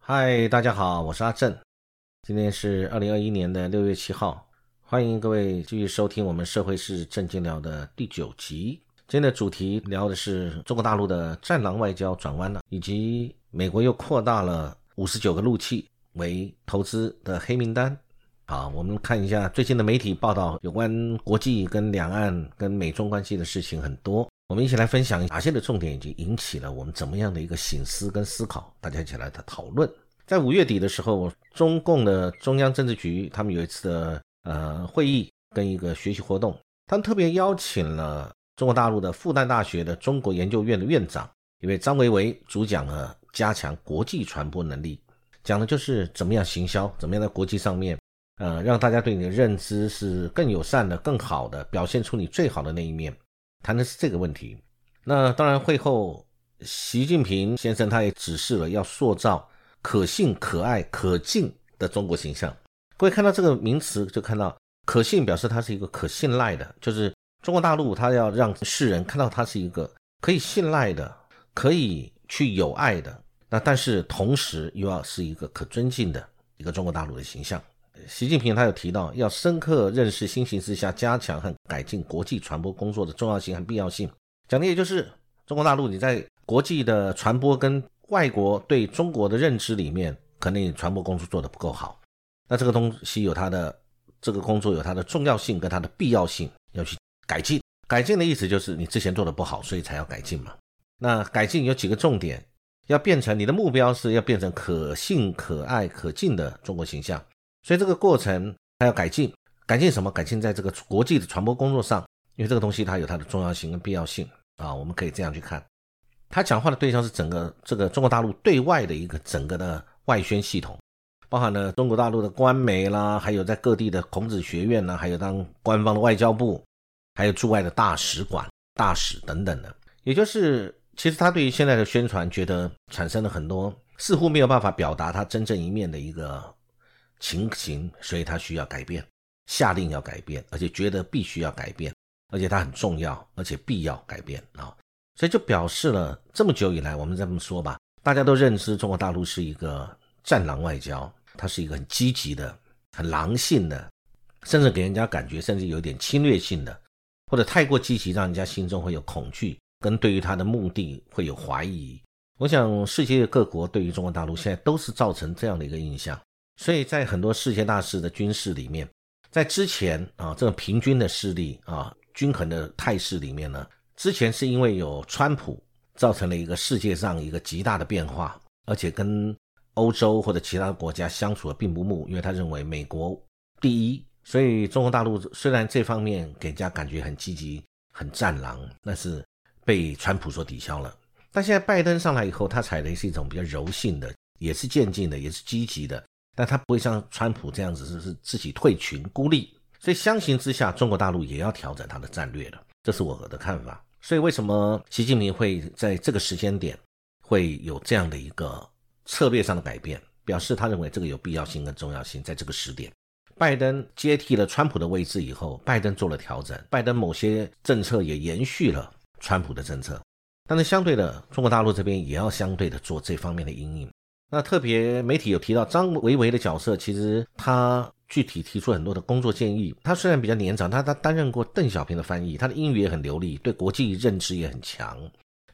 嗨，大家好，我是阿正，今天是二零二一年的六月七号，欢迎各位继续收听我们社会是正经聊的第九集。今天的主题聊的是中国大陆的战狼外交转弯了，以及美国又扩大了五十九个陆器为投资的黑名单。好，我们看一下最近的媒体报道，有关国际跟两岸跟美中关系的事情很多。我们一起来分享哪些的重点已经引起了我们怎么样的一个醒思跟思考，大家一起来的讨论。在五月底的时候，中共的中央政治局他们有一次的呃会议跟一个学习活动，他们特别邀请了中国大陆的复旦大学的中国研究院的院长一位张维为主讲了加强国际传播能力，讲的就是怎么样行销，怎么样在国际上面呃让大家对你的认知是更友善的、更好的，表现出你最好的那一面。谈的是这个问题。那当然，会后习近平先生他也指示了，要塑造可信、可爱、可敬的中国形象。各位看到这个名词，就看到可信表示它是一个可信赖的，就是中国大陆它要让世人看到它是一个可以信赖的、可以去友爱的。那但是同时又要是一个可尊敬的一个中国大陆的形象。习近平他有提到，要深刻认识新形势下加强和改进国际传播工作的重要性和必要性。讲的也就是中国大陆你在国际的传播跟外国对中国的认知里面，可能你传播工作做得不够好。那这个东西有它的这个工作有它的重要性跟它的必要性，要去改进。改进的意思就是你之前做的不好，所以才要改进嘛。那改进有几个重点，要变成你的目标是要变成可信、可爱、可敬的中国形象。所以这个过程它要改进，改进什么？改进在这个国际的传播工作上，因为这个东西它有它的重要性跟必要性啊。我们可以这样去看，他讲话的对象是整个这个中国大陆对外的一个整个的外宣系统，包含了中国大陆的官媒啦，还有在各地的孔子学院呢，还有当官方的外交部，还有驻外的大使馆、大使等等的。也就是，其实他对于现在的宣传，觉得产生了很多似乎没有办法表达他真正一面的一个。情形，所以他需要改变，下令要改变，而且觉得必须要改变，而且它很重要，而且必要改变啊！所以就表示了这么久以来，我们这么说吧，大家都认知中国大陆是一个战狼外交，它是一个很积极的、很狼性的，甚至给人家感觉甚至有点侵略性的，或者太过积极，让人家心中会有恐惧，跟对于他的目的会有怀疑。我想世界各国对于中国大陆现在都是造成这样的一个印象。所以在很多世界大事的军事里面，在之前啊，这种平均的势力啊，均衡的态势里面呢，之前是因为有川普，造成了一个世界上一个极大的变化，而且跟欧洲或者其他国家相处的并不睦，因为他认为美国第一，所以中国大陆虽然这方面给人家感觉很积极、很战狼，但是被川普所抵消了。但现在拜登上来以后，他采的是一种比较柔性的，也是渐进的，也是积极的。但他不会像川普这样子是是自己退群孤立，所以相形之下，中国大陆也要调整它的战略了，这是我的看法。所以为什么习近平会在这个时间点会有这样的一个策略上的改变，表示他认为这个有必要性跟重要性。在这个时点，拜登接替了川普的位置以后，拜登做了调整，拜登某些政策也延续了川普的政策，但是相对的，中国大陆这边也要相对的做这方面的阴影。那特别媒体有提到张维维的角色，其实他具体提出很多的工作建议。他虽然比较年长，他他担任过邓小平的翻译，他的英语也很流利，对国际认知也很强。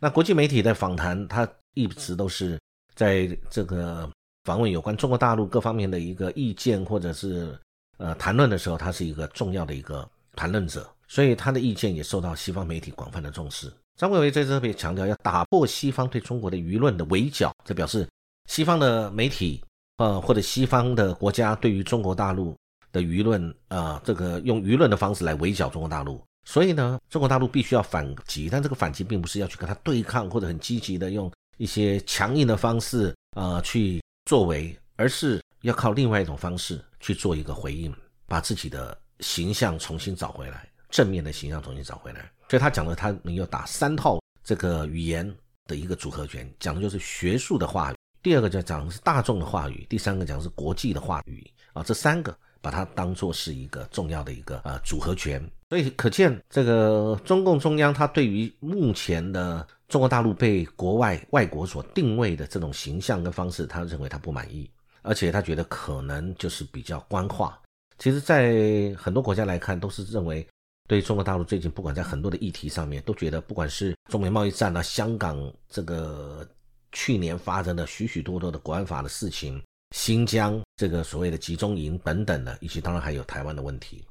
那国际媒体在访谈他一直都是在这个访问有关中国大陆各方面的一个意见或者是呃谈论的时候，他是一个重要的一个谈论者，所以他的意见也受到西方媒体广泛的重视。张维维在这特别强调要打破西方对中国的舆论的围剿，这表示。西方的媒体，呃，或者西方的国家对于中国大陆的舆论，啊，这个用舆论的方式来围剿中国大陆，所以呢，中国大陆必须要反击，但这个反击并不是要去跟他对抗，或者很积极的用一些强硬的方式，啊，去作为，而是要靠另外一种方式去做一个回应，把自己的形象重新找回来，正面的形象重新找回来。所以他讲的，他能有打三套这个语言的一个组合拳，讲的就是学术的话语。第二个就讲的是大众的话语，第三个讲的是国际的话语啊，这三个把它当做是一个重要的一个呃组合拳。所以可见，这个中共中央他对于目前的中国大陆被国外外国所定位的这种形象跟方式，他认为他不满意，而且他觉得可能就是比较官话。其实，在很多国家来看，都是认为对中国大陆最近不管在很多的议题上面，都觉得不管是中美贸易战啊、香港这个去年发生的许许多多的国安法的事情、新疆这个所谓的集中营等等的，以及当然还有台湾的问题，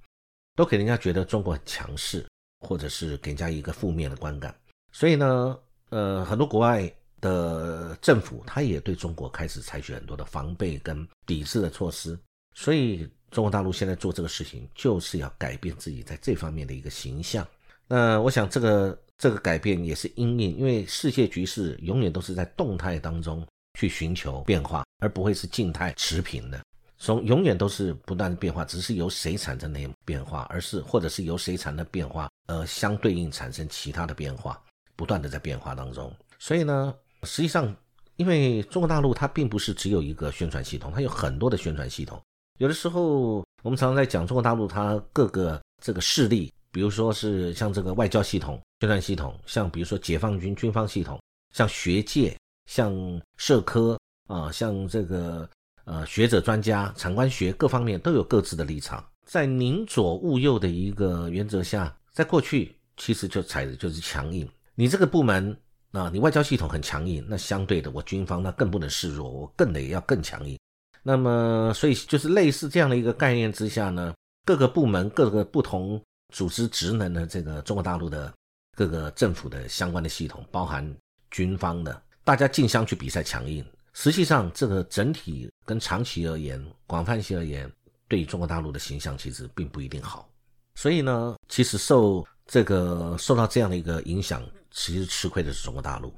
都给人家觉得中国很强势，或者是给人家一个负面的观感。所以呢，呃，很多国外的政府他也对中国开始采取很多的防备跟抵制的措施，所以。中国大陆现在做这个事情，就是要改变自己在这方面的一个形象。那我想，这个这个改变也是因应，因为世界局势永远都是在动态当中去寻求变化，而不会是静态持平的。从永远都是不断的变化，只是由谁产生那变化，而是或者是由谁产生变化，而相对应产生其他的变化，不断的在变化当中。所以呢，实际上，因为中国大陆它并不是只有一个宣传系统，它有很多的宣传系统。有的时候，我们常常在讲中国大陆它各个这个势力，比如说是像这个外交系统、宣传系统，像比如说解放军军方系统，像学界、像社科啊，像这个呃学者专家、长官学各方面都有各自的立场，在宁左勿右的一个原则下，在过去其实就踩的就是强硬。你这个部门啊，你外交系统很强硬，那相对的我军方那更不能示弱，我更得要更强硬。那么，所以就是类似这样的一个概念之下呢，各个部门、各个不同组织职能的这个中国大陆的各个政府的相关的系统，包含军方的，大家竞相去比赛强硬，实际上这个整体跟长期而言、广泛性而言，对中国大陆的形象其实并不一定好。所以呢，其实受这个受到这样的一个影响，其实吃亏的是中国大陆。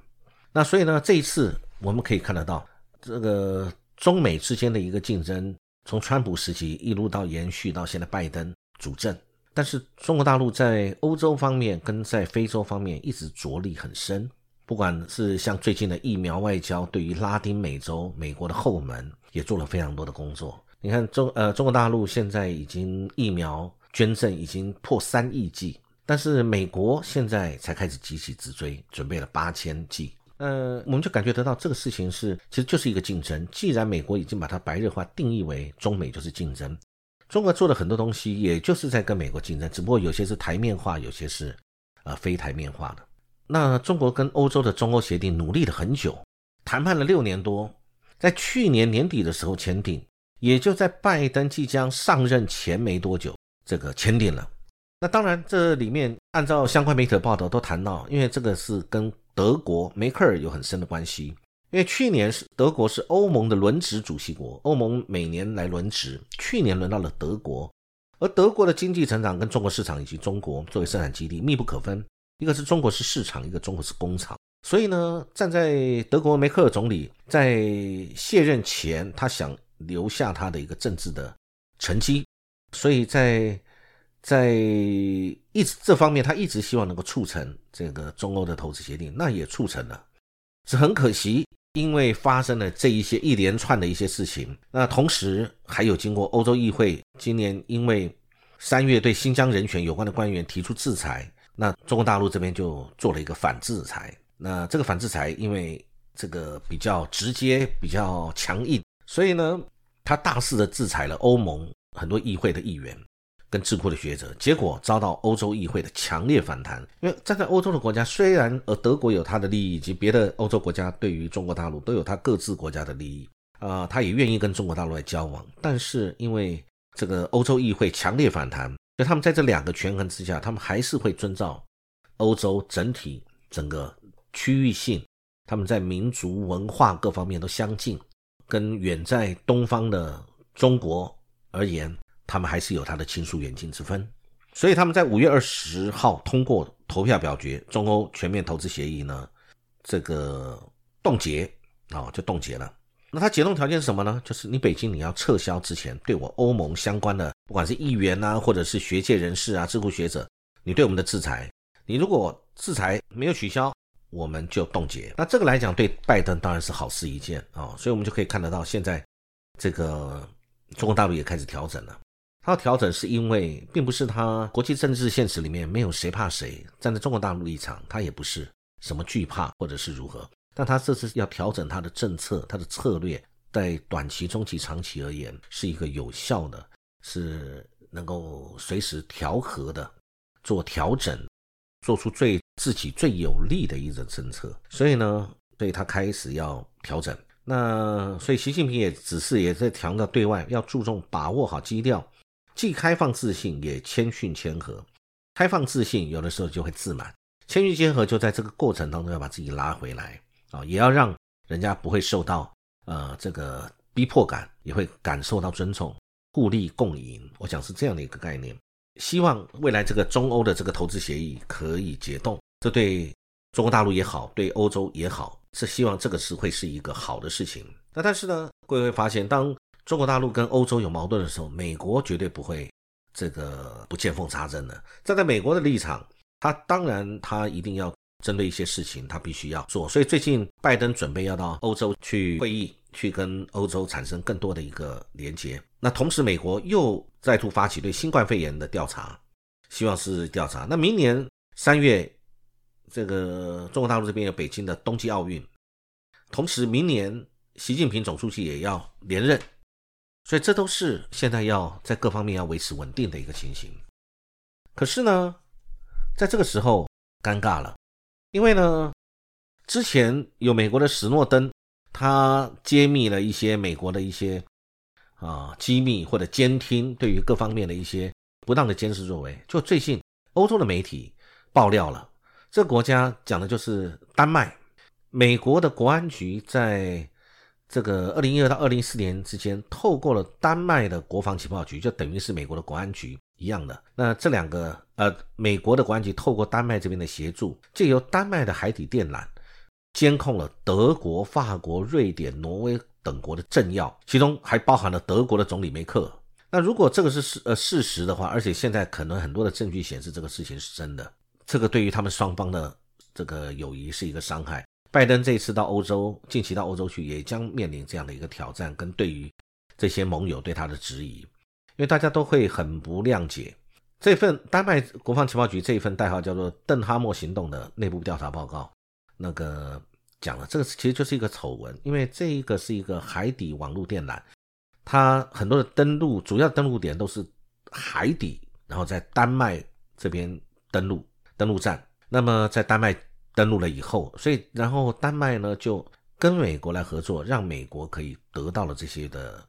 那所以呢，这一次我们可以看得到这个。中美之间的一个竞争，从川普时期一路到延续到现在拜登主政，但是中国大陆在欧洲方面跟在非洲方面一直着力很深，不管是像最近的疫苗外交，对于拉丁美洲美国的后门也做了非常多的工作。你看中呃中国大陆现在已经疫苗捐赠已经破三亿剂，但是美国现在才开始急起直追，准备了八千剂。呃，我们就感觉得到这个事情是，其实就是一个竞争。既然美国已经把它白热化定义为中美就是竞争，中国做的很多东西，也就是在跟美国竞争，只不过有些是台面化，有些是呃非台面化的。那中国跟欧洲的中欧协定努力了很久，谈判了六年多，在去年年底的时候签订，也就在拜登即将上任前没多久，这个签订了。那当然，这里面按照相关媒体的报道都谈到，因为这个是跟德国梅克尔有很深的关系，因为去年是德国是欧盟的轮值主席国，欧盟每年来轮值，去年轮到了德国，而德国的经济成长跟中国市场以及中国作为生产基地密不可分，一个是中国是市场，一个中国是工厂，所以呢，站在德国梅克尔总理在卸任前，他想留下他的一个政治的成绩，所以在。在一直这方面，他一直希望能够促成这个中欧的投资协定，那也促成了。是很可惜，因为发生了这一些一连串的一些事情。那同时还有经过欧洲议会今年因为三月对新疆人权有关的官员提出制裁，那中国大陆这边就做了一个反制裁。那这个反制裁因为这个比较直接、比较强硬，所以呢，他大肆的制裁了欧盟很多议会的议员。跟智库的学者，结果遭到欧洲议会的强烈反弹。因为站在欧洲的国家，虽然而德国有它的利益，以及别的欧洲国家对于中国大陆都有它各自国家的利益啊，他也愿意跟中国大陆来交往。但是因为这个欧洲议会强烈反弹，所以他们在这两个权衡之下，他们还是会遵照欧洲整体整个区域性，他们在民族文化各方面都相近，跟远在东方的中国而言。他们还是有他的亲疏远近之分，所以他们在五月二十号通过投票表决中欧全面投资协议呢，这个冻结啊就冻结了。那它解冻条件是什么呢？就是你北京你要撤销之前对我欧盟相关的，不管是议员啊，或者是学界人士啊、智库学者，你对我们的制裁，你如果制裁没有取消，我们就冻结。那这个来讲对拜登当然是好事一件啊，所以我们就可以看得到现在这个中国大陆也开始调整了。他要调整是因为，并不是他国际政治现实里面没有谁怕谁，站在中国大陆立场，他也不是什么惧怕或者是如何。但他这次要调整他的政策，他的策略，在短期、中期、长期而言，是一个有效的，是能够随时调和的做调整，做出最自己最有利的一种政策。所以呢，对他开始要调整。那所以习近平也只是也在强调对外要注重把握好基调。既开放自信，也谦逊谦和。开放自信有的时候就会自满，谦逊谦和就在这个过程当中要把自己拉回来啊，也要让人家不会受到呃这个逼迫感，也会感受到尊重，互利共赢。我想是这样的一个概念。希望未来这个中欧的这个投资协议可以解冻，这对中国大陆也好，对欧洲也好，是希望这个是会是一个好的事情。那但是呢，各位会发现当。中国大陆跟欧洲有矛盾的时候，美国绝对不会这个不见缝插针的。站在美国的立场，他当然他一定要针对一些事情，他必须要做。所以最近拜登准备要到欧洲去会议，去跟欧洲产生更多的一个连接。那同时，美国又再度发起对新冠肺炎的调查，希望是调查。那明年三月，这个中国大陆这边有北京的冬季奥运，同时明年习近平总书记也要连任。所以这都是现在要在各方面要维持稳定的一个情形。可是呢，在这个时候尴尬了，因为呢，之前有美国的史诺登，他揭秘了一些美国的一些啊机密或者监听对于各方面的一些不当的监视作为。就最近欧洲的媒体爆料了，这个国家讲的就是丹麦，美国的国安局在。这个二零一二到二零一四年之间，透过了丹麦的国防情报局，就等于是美国的国安局一样的。那这两个呃，美国的国安局透过丹麦这边的协助，借由丹麦的海底电缆，监控了德国、法国、瑞典、挪威等国的政要，其中还包含了德国的总理梅克。那如果这个是事呃事实的话，而且现在可能很多的证据显示这个事情是真的，这个对于他们双方的这个友谊是一个伤害。拜登这一次到欧洲，近期到欧洲去，也将面临这样的一个挑战，跟对于这些盟友对他的质疑，因为大家都会很不谅解这份丹麦国防情报局这一份代号叫做“邓哈默行动”的内部调查报告，那个讲了，这个其实就是一个丑闻，因为这一个是一个海底网络电缆，它很多的登陆主要登陆点都是海底，然后在丹麦这边登陆登陆站，那么在丹麦。登陆了以后，所以然后丹麦呢就跟美国来合作，让美国可以得到了这些的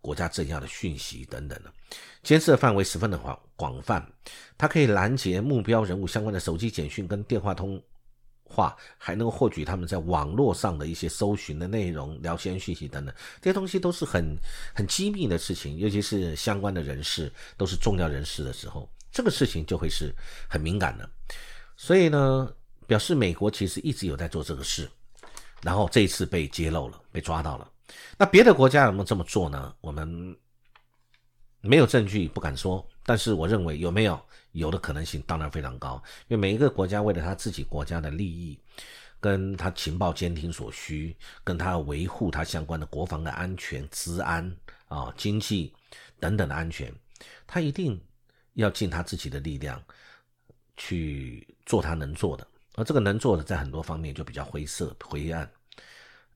国家政要的讯息等等的，监视范围十分的广广泛，它可以拦截目标人物相关的手机简讯跟电话通话，还能获取他们在网络上的一些搜寻的内容、聊天讯息等等，这些东西都是很很机密的事情，尤其是相关的人士都是重要人士的时候，这个事情就会是很敏感的，所以呢。表示美国其实一直有在做这个事，然后这一次被揭露了，被抓到了。那别的国家有没有这么做呢？我们没有证据，不敢说。但是我认为有没有有的可能性当然非常高，因为每一个国家为了他自己国家的利益，跟他情报监听所需，跟他维护他相关的国防的安全、治安啊、经济等等的安全，他一定要尽他自己的力量去做他能做的。而这个能做的，在很多方面就比较灰色、灰暗。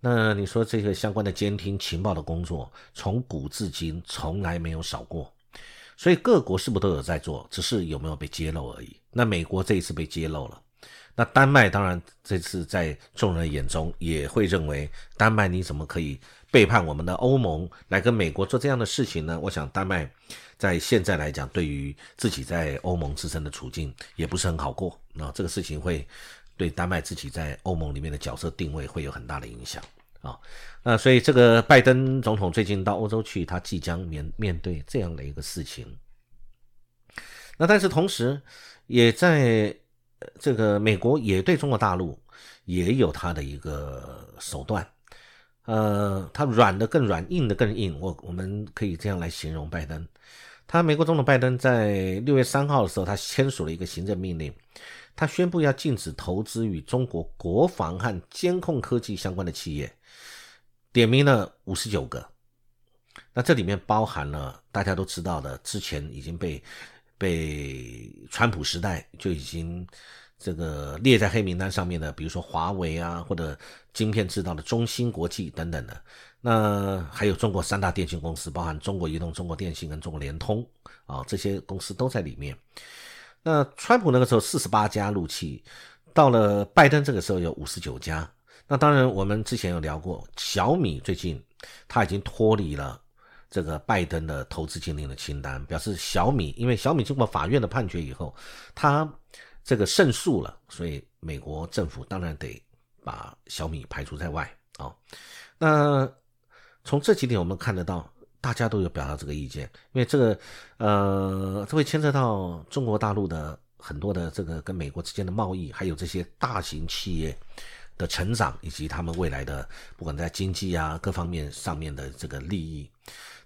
那你说这个相关的监听情报的工作，从古至今从来没有少过，所以各国是不是都有在做？只是有没有被揭露而已。那美国这一次被揭露了，那丹麦当然这次在众人眼中也会认为，丹麦你怎么可以背叛我们的欧盟，来跟美国做这样的事情呢？我想丹麦在现在来讲，对于自己在欧盟自身的处境也不是很好过。那这个事情会对丹麦自己在欧盟里面的角色定位会有很大的影响啊。那所以这个拜登总统最近到欧洲去，他即将面面对这样的一个事情。那但是同时，也在这个美国也对中国大陆也有他的一个手段，呃，他软的更软，硬的更硬。我我们可以这样来形容拜登。他美国总统拜登在六月三号的时候，他签署了一个行政命令。他宣布要禁止投资与中国国防和监控科技相关的企业，点名了五十九个。那这里面包含了大家都知道的，之前已经被被川普时代就已经这个列在黑名单上面的，比如说华为啊，或者晶片制造的中芯国际等等的。那还有中国三大电信公司，包含中国移动、中国电信跟中国联通啊，这些公司都在里面。那川普那个时候四十八家入气，到了拜登这个时候有五十九家。那当然，我们之前有聊过，小米最近他已经脱离了这个拜登的投资禁令的清单，表示小米因为小米经过法院的判决以后，他这个胜诉了，所以美国政府当然得把小米排除在外啊。那从这几点我们看得到，大家都有表达这个意见，因为这个呃，这会牵涉到中国大陆的很多的这个跟美国之间的贸易，还有这些大型企业。的成长以及他们未来的不管在经济啊各方面上面的这个利益，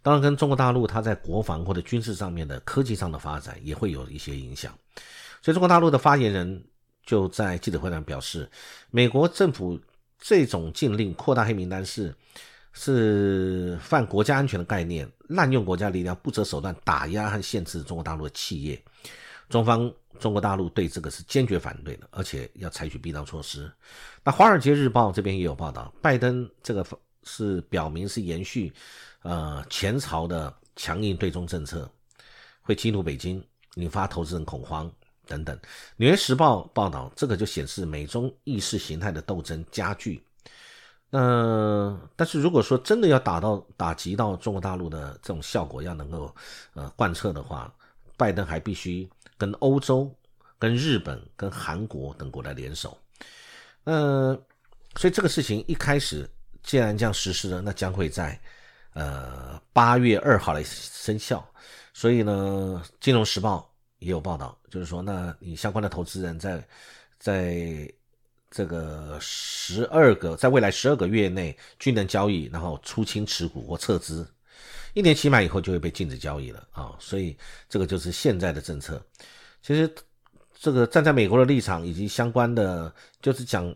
当然跟中国大陆它在国防或者军事上面的科技上的发展也会有一些影响。所以中国大陆的发言人就在记者会上表示，美国政府这种禁令扩大黑名单是是犯国家安全的概念，滥用国家力量，不择手段打压和限制中国大陆的企业。中方中国大陆对这个是坚决反对的，而且要采取必当措施。那《华尔街日报》这边也有报道，拜登这个是表明是延续呃前朝的强硬对中政策，会激怒北京，引发投资人恐慌等等。《纽约时报》报道，这个就显示美中意识形态的斗争加剧。那但是如果说真的要打到打击到中国大陆的这种效果要能够呃贯彻的话，拜登还必须。跟欧洲、跟日本、跟韩国等国来联手，呃，所以这个事情一开始既然这样实施了，那将会在呃八月二号来生效。所以呢，《金融时报》也有报道，就是说，那你相关的投资人在在这个十二个在未来十二个月内均能交易，然后出清持股或撤资。一年期满以后就会被禁止交易了啊，所以这个就是现在的政策。其实，这个站在美国的立场以及相关的，就是讲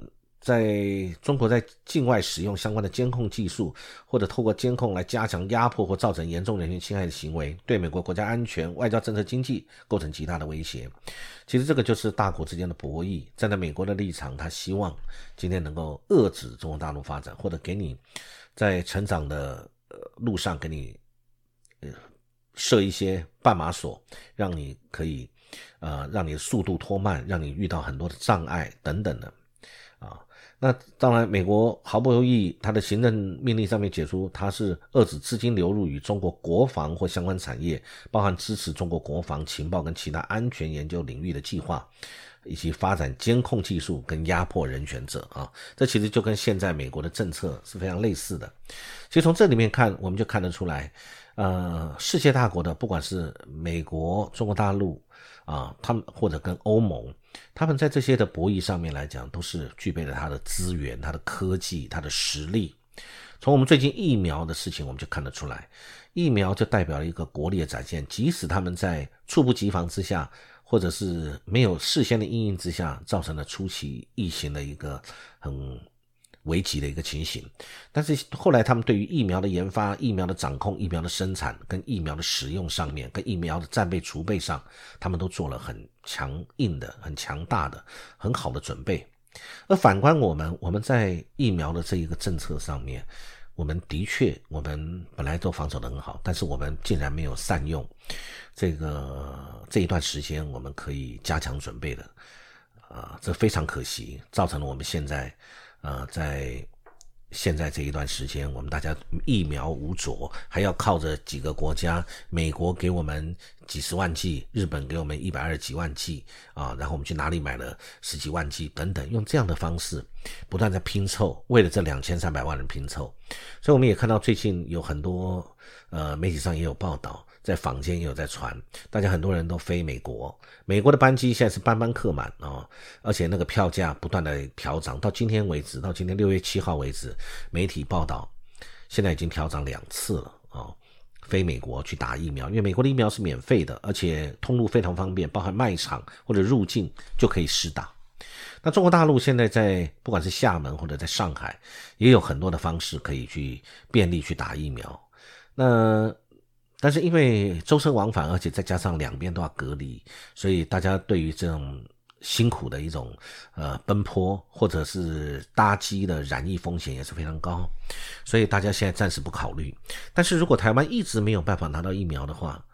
在中国在境外使用相关的监控技术，或者透过监控来加强压迫或造成严重人权侵害的行为，对美国国家安全、外交政策、经济构成极大的威胁。其实这个就是大国之间的博弈。站在美国的立场，他希望今天能够遏制中国大陆发展，或者给你在成长的呃路上给你。呃，设一些绊马索，让你可以，呃，让你的速度拖慢，让你遇到很多的障碍等等的，那当然，美国毫不犹豫，他的行政命令上面解出，它是遏制资金流入与中国国防或相关产业，包含支持中国国防情报跟其他安全研究领域的计划。以及发展监控技术跟压迫人权者啊，这其实就跟现在美国的政策是非常类似的。其实从这里面看，我们就看得出来，呃，世界大国的不管是美国、中国大陆啊，他们或者跟欧盟，他们在这些的博弈上面来讲，都是具备了他的资源、他的科技、他的实力。从我们最近疫苗的事情，我们就看得出来，疫苗就代表了一个国力的展现，即使他们在猝不及防之下。或者是没有事先的应应之下，造成了初期疫情的一个很危急的一个情形。但是后来他们对于疫苗的研发、疫苗的掌控、疫苗的生产跟疫苗的使用上面，跟疫苗的战备储备上，他们都做了很强硬的、很强大的、很好的准备。而反观我们，我们在疫苗的这一个政策上面。我们的确，我们本来都防守的很好，但是我们竟然没有善用这个这一段时间，我们可以加强准备的，啊，这非常可惜，造成了我们现在，呃，在。现在这一段时间，我们大家疫苗无着，还要靠着几个国家，美国给我们几十万剂，日本给我们一百二十几万剂啊，然后我们去哪里买了十几万剂等等，用这样的方式不断在拼凑，为了这两千三百万人拼凑，所以我们也看到最近有很多呃媒体上也有报道。在坊间也有在传，大家很多人都飞美国，美国的班机现在是班班客满啊，而且那个票价不断的调涨，到今天为止，到今天六月七号为止，媒体报道现在已经调涨两次了啊，飞美国去打疫苗，因为美国的疫苗是免费的，而且通路非常方便，包含卖场或者入境就可以试打。那中国大陆现在在不管是厦门或者在上海，也有很多的方式可以去便利去打疫苗。那但是因为周身往返，而且再加上两边都要隔离，所以大家对于这种辛苦的一种呃奔波或者是搭机的染疫风险也是非常高，所以大家现在暂时不考虑。但是如果台湾一直没有办法拿到疫苗的话，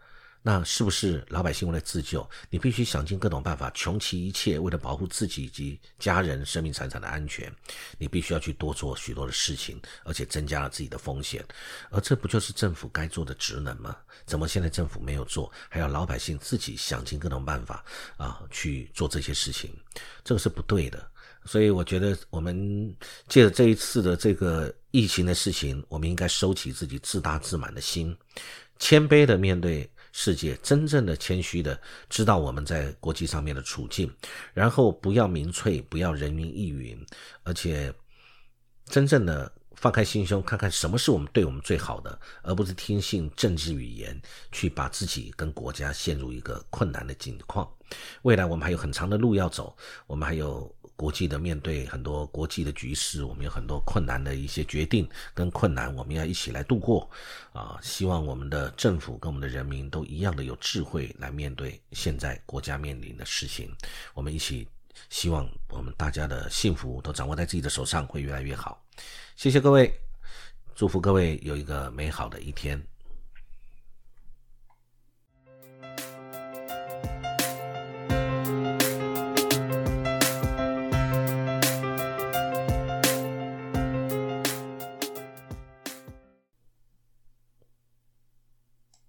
那是不是老百姓为了自救，你必须想尽各种办法，穷其一切，为了保护自己以及家人生命财产的安全，你必须要去多做许多的事情，而且增加了自己的风险，而这不就是政府该做的职能吗？怎么现在政府没有做，还要老百姓自己想尽各种办法啊去做这些事情？这个是不对的。所以我觉得，我们借着这一次的这个疫情的事情，我们应该收起自己自大自满的心，谦卑的面对。世界真正的谦虚的知道我们在国际上面的处境，然后不要民粹，不要人云亦云，而且真正的放开心胸，看看什么是我们对我们最好的，而不是听信政治语言，去把自己跟国家陷入一个困难的境况。未来我们还有很长的路要走，我们还有。国际的面对很多国际的局势，我们有很多困难的一些决定跟困难，我们要一起来度过。啊，希望我们的政府跟我们的人民都一样的有智慧来面对现在国家面临的事情。我们一起希望我们大家的幸福都掌握在自己的手上，会越来越好。谢谢各位，祝福各位有一个美好的一天。